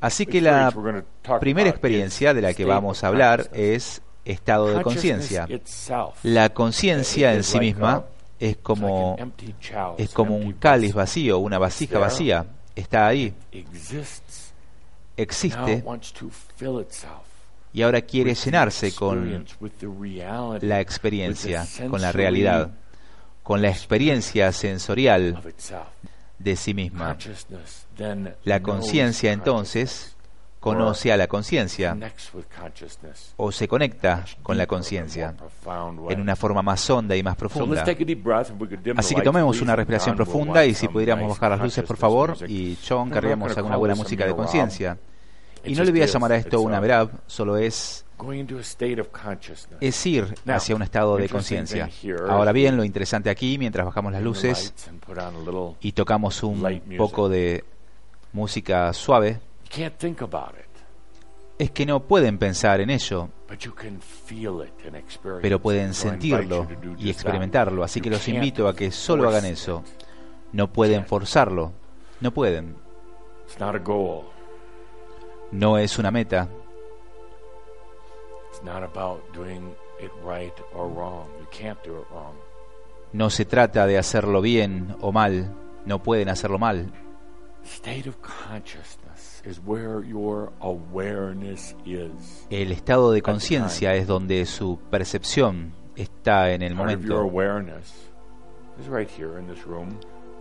Así que la primera experiencia de la que vamos a hablar es estado de conciencia. La conciencia en sí misma es como, es como un cáliz vacío, una vasija vacía. Está ahí. Existe y ahora quiere llenarse con la experiencia, con la realidad, con la experiencia sensorial de sí misma. La conciencia entonces conoce a la conciencia o se conecta con la conciencia en una forma más honda y más profunda. Así que tomemos una respiración profunda y si pudiéramos bajar las luces por favor y John querríamos alguna buena música de conciencia. Y no le voy a llamar a esto una verab, solo es es ir hacia un estado de conciencia. Ahora bien, lo interesante aquí, mientras bajamos las luces y tocamos un poco de música suave, es que no pueden pensar en ello, pero pueden sentirlo y experimentarlo. Así que los invito a que solo hagan eso. No pueden forzarlo, no pueden. No es una meta. No se trata de hacerlo bien o mal, no pueden hacerlo mal. El estado de conciencia es donde su percepción está en el momento.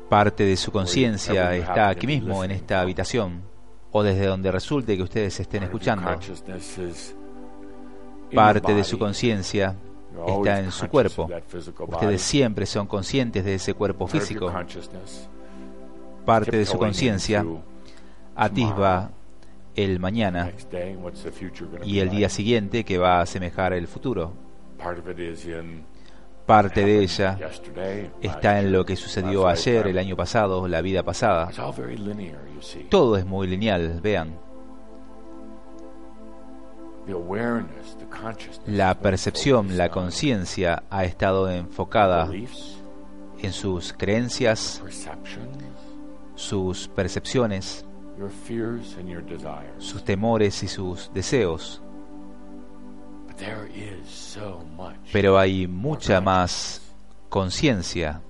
Parte de su conciencia está aquí mismo, en esta habitación, o desde donde resulte que ustedes estén escuchando. Parte de su conciencia está en su cuerpo. Ustedes siempre son conscientes de ese cuerpo físico parte de su conciencia atisba el mañana y el día siguiente que va a asemejar el futuro. Parte de ella está en lo que sucedió ayer, el año pasado, la vida pasada. Todo es muy lineal, vean. La percepción, la conciencia ha estado enfocada en sus creencias, sus percepciones, sus temores y sus deseos. Pero hay mucha más conciencia,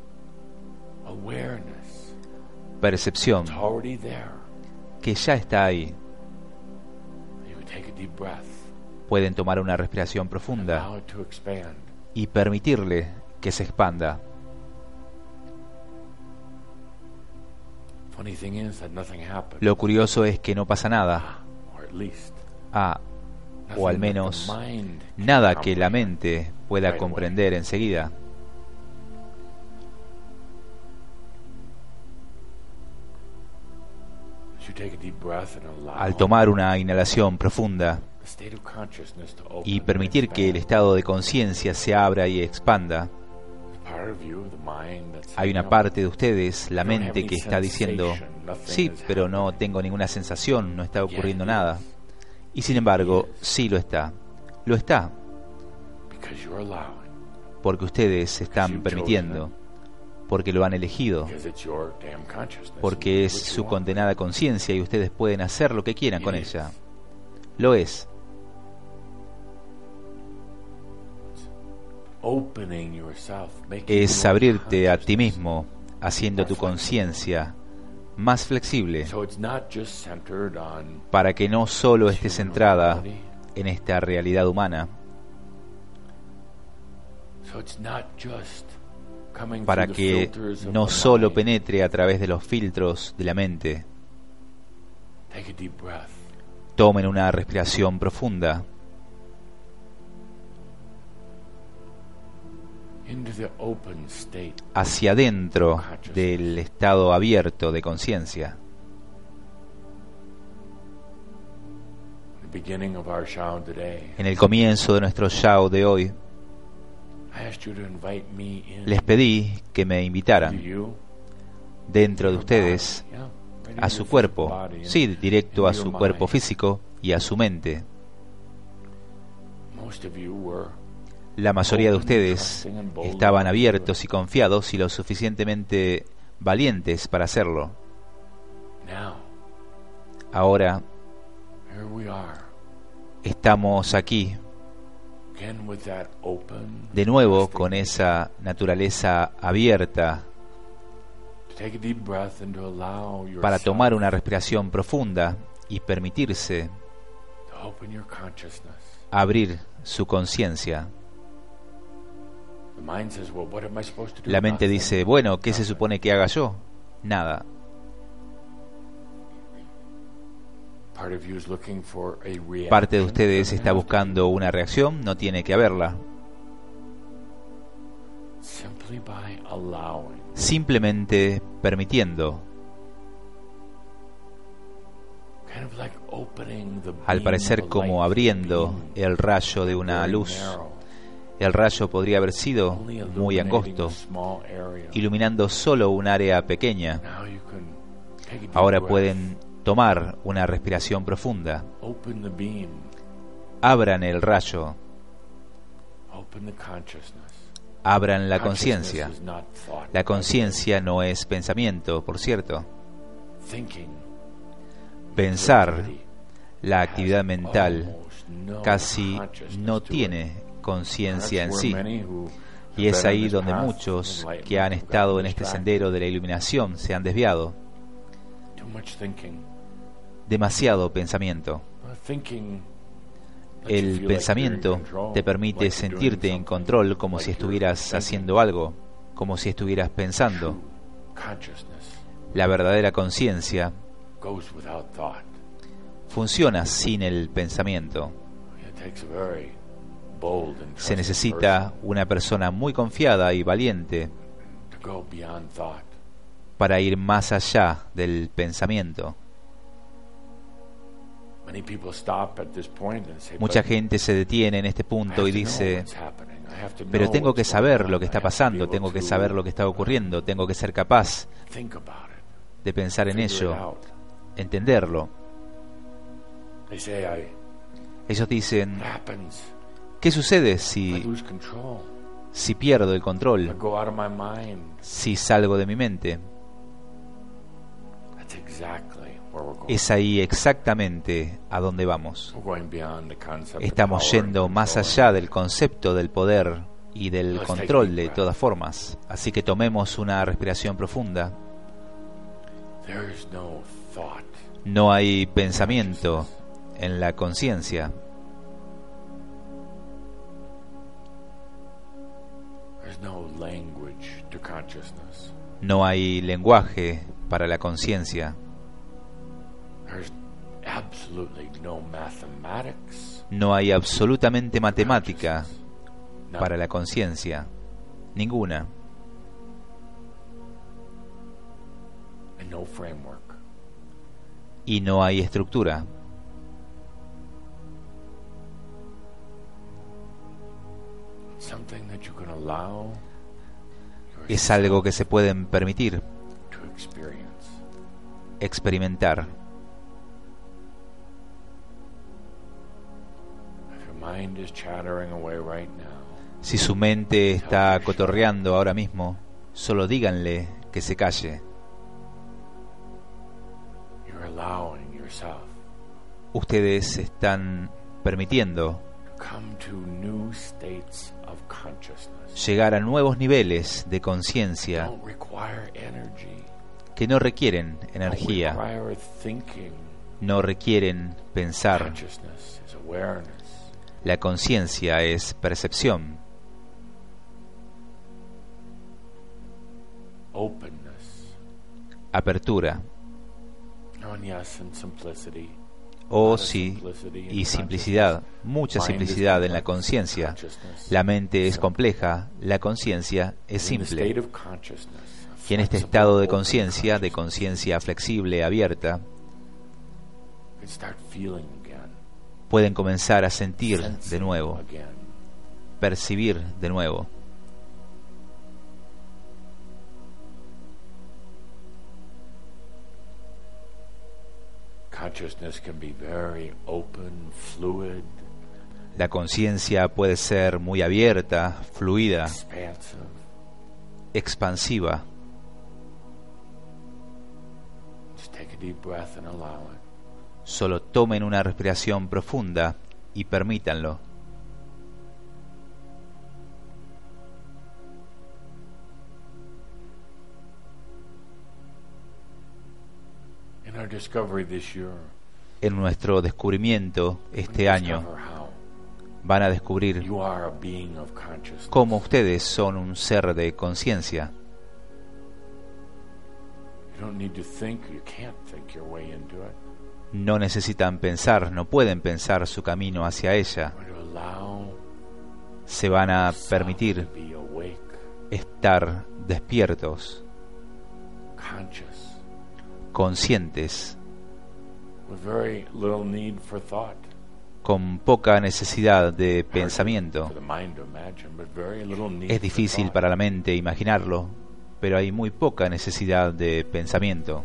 percepción, que ya está ahí. Pueden tomar una respiración profunda y permitirle que se expanda. Lo curioso es que no pasa nada. Ah, o al menos nada que la mente pueda comprender enseguida. Al tomar una inhalación profunda y permitir que el estado de conciencia se abra y expanda, hay una parte de ustedes, la mente, que está diciendo, sí, pero no tengo ninguna sensación, no está ocurriendo nada. Y sin embargo, sí lo está. Lo está. Porque ustedes están permitiendo. Porque lo han elegido. Porque es su condenada conciencia y ustedes pueden hacer lo que quieran con ella. Lo es. es abrirte a ti mismo, haciendo tu conciencia más flexible, para que no solo esté centrada en esta realidad humana, para que no solo penetre a través de los filtros de la mente. Tomen una respiración profunda. Hacia adentro del estado abierto de conciencia. En el comienzo de nuestro show de hoy, les pedí que me invitaran dentro de ustedes a su cuerpo, sí, directo a su cuerpo físico y a su mente. La mayoría de ustedes estaban abiertos y confiados y lo suficientemente valientes para hacerlo. Ahora estamos aquí de nuevo con esa naturaleza abierta para tomar una respiración profunda y permitirse abrir su conciencia. La mente dice, bueno, ¿qué se supone que haga yo? Nada. Parte de ustedes está buscando una reacción, no tiene que haberla. Simplemente permitiendo. Al parecer como abriendo el rayo de una luz. El rayo podría haber sido muy angosto, iluminando solo un área pequeña. Ahora pueden tomar una respiración profunda. Abran el rayo. Abran la conciencia. La conciencia no es pensamiento, por cierto. Pensar, la actividad mental, casi no tiene conciencia en sí. Y es ahí donde muchos que han estado en este sendero de la iluminación se han desviado demasiado pensamiento. El pensamiento te permite sentirte en control como si estuvieras haciendo algo, como si estuvieras pensando. La verdadera conciencia funciona sin el pensamiento. Se necesita una persona muy confiada y valiente para ir más allá del pensamiento. Mucha gente se detiene en este punto y dice, pero tengo que saber lo que está pasando, tengo que saber lo que está ocurriendo, tengo que ser capaz de pensar en ello, entenderlo. Ellos dicen, ¿qué sucede si, si pierdo el control, si salgo de mi mente? Es ahí exactamente a donde vamos. Estamos yendo más allá del concepto del poder y del control de todas formas. Así que tomemos una respiración profunda. No hay pensamiento en la conciencia. No hay lenguaje para la conciencia. No hay absolutamente matemática para la conciencia, ninguna. Y no hay estructura. Es algo que se pueden permitir experimentar. Si su mente está cotorreando ahora mismo, solo díganle que se calle. Ustedes están permitiendo llegar a nuevos niveles de conciencia que no requieren energía, no requieren pensar. La conciencia es percepción. Apertura. Oh sí, y simplicidad, mucha simplicidad en la conciencia. La mente es compleja, la conciencia es simple. Y en este estado de conciencia, de conciencia flexible, abierta, pueden comenzar a sentir de nuevo, percibir de nuevo. La conciencia puede ser muy abierta, fluida, expansiva. Solo tomen una respiración profunda y permítanlo. En nuestro descubrimiento este año van a descubrir cómo ustedes son un ser de conciencia. No necesitan pensar, no pueden pensar su camino hacia ella. Se van a permitir estar despiertos, conscientes, con poca necesidad de pensamiento. Es difícil para la mente imaginarlo, pero hay muy poca necesidad de pensamiento.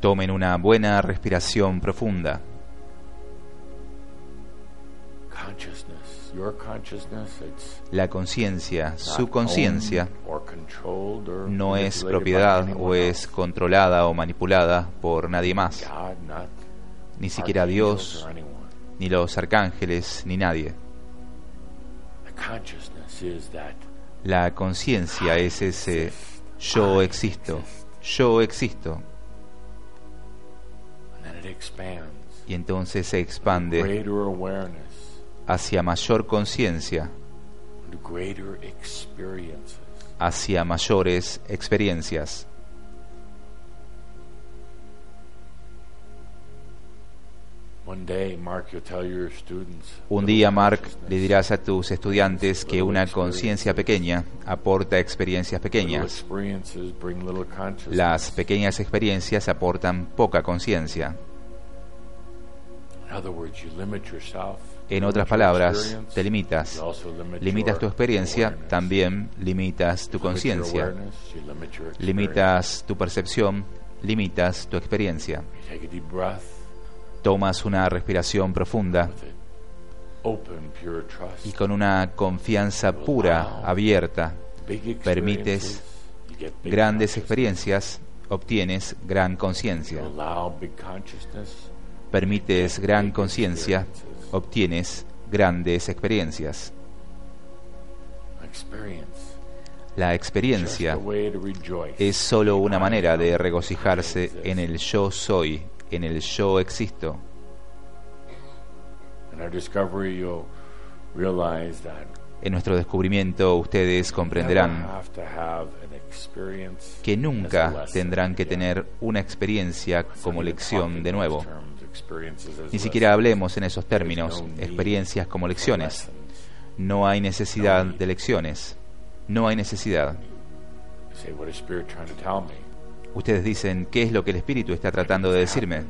Tomen una buena respiración profunda. La conciencia, su conciencia, no es propiedad o es controlada o manipulada por nadie más, ni siquiera Dios, ni los arcángeles, ni nadie. La conciencia es ese yo existo, yo existo. Y entonces se expande hacia mayor conciencia, hacia mayores experiencias. Un día, Mark, le dirás a tus estudiantes que una conciencia pequeña aporta experiencias pequeñas. Las pequeñas experiencias aportan poca conciencia. En otras palabras, te limitas. Limitas tu experiencia, también limitas tu conciencia. Limitas tu percepción, limitas tu experiencia. Tomas una respiración profunda. Y con una confianza pura, abierta, permites grandes experiencias, obtienes gran conciencia. Permites gran conciencia, obtienes grandes experiencias. La experiencia es solo una manera de regocijarse en el yo soy en el yo existo. En nuestro descubrimiento ustedes comprenderán que nunca tendrán que tener una experiencia como lección de nuevo. Ni siquiera hablemos en esos términos, experiencias como lecciones. No hay necesidad de lecciones. No hay necesidad. Ustedes dicen, ¿qué es lo que el Espíritu está tratando de decirme?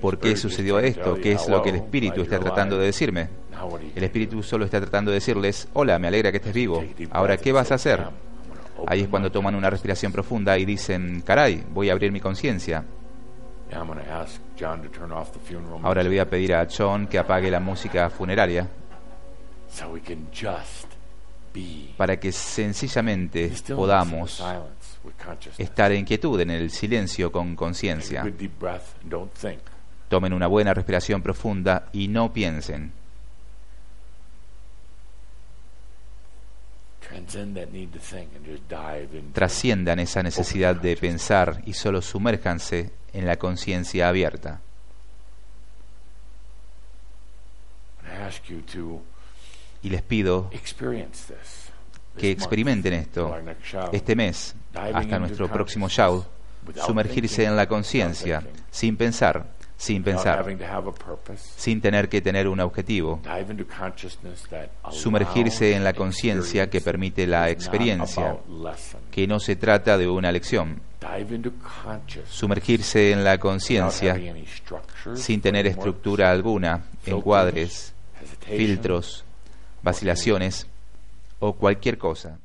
¿Por qué sucedió esto? ¿Qué es lo que el Espíritu está tratando de decirme? El Espíritu solo está tratando de decirles, hola, me alegra que estés vivo. Ahora, ¿qué vas a hacer? Ahí es cuando toman una respiración profunda y dicen, caray, voy a abrir mi conciencia. Ahora le voy a pedir a John que apague la música funeraria para que sencillamente podamos estar en quietud, en el silencio con conciencia. Tomen una buena respiración profunda y no piensen. Trasciendan esa necesidad de pensar y solo sumérjanse en la conciencia abierta. Y les pido que experimenten esto este mes, hasta nuestro próximo show, sumergirse en la conciencia, sin pensar, sin pensar, sin tener que tener un objetivo, sumergirse en la conciencia que permite la experiencia, que no se trata de una lección, sumergirse en la conciencia sin tener estructura alguna, encuadres, filtros, vacilaciones o cualquier cosa.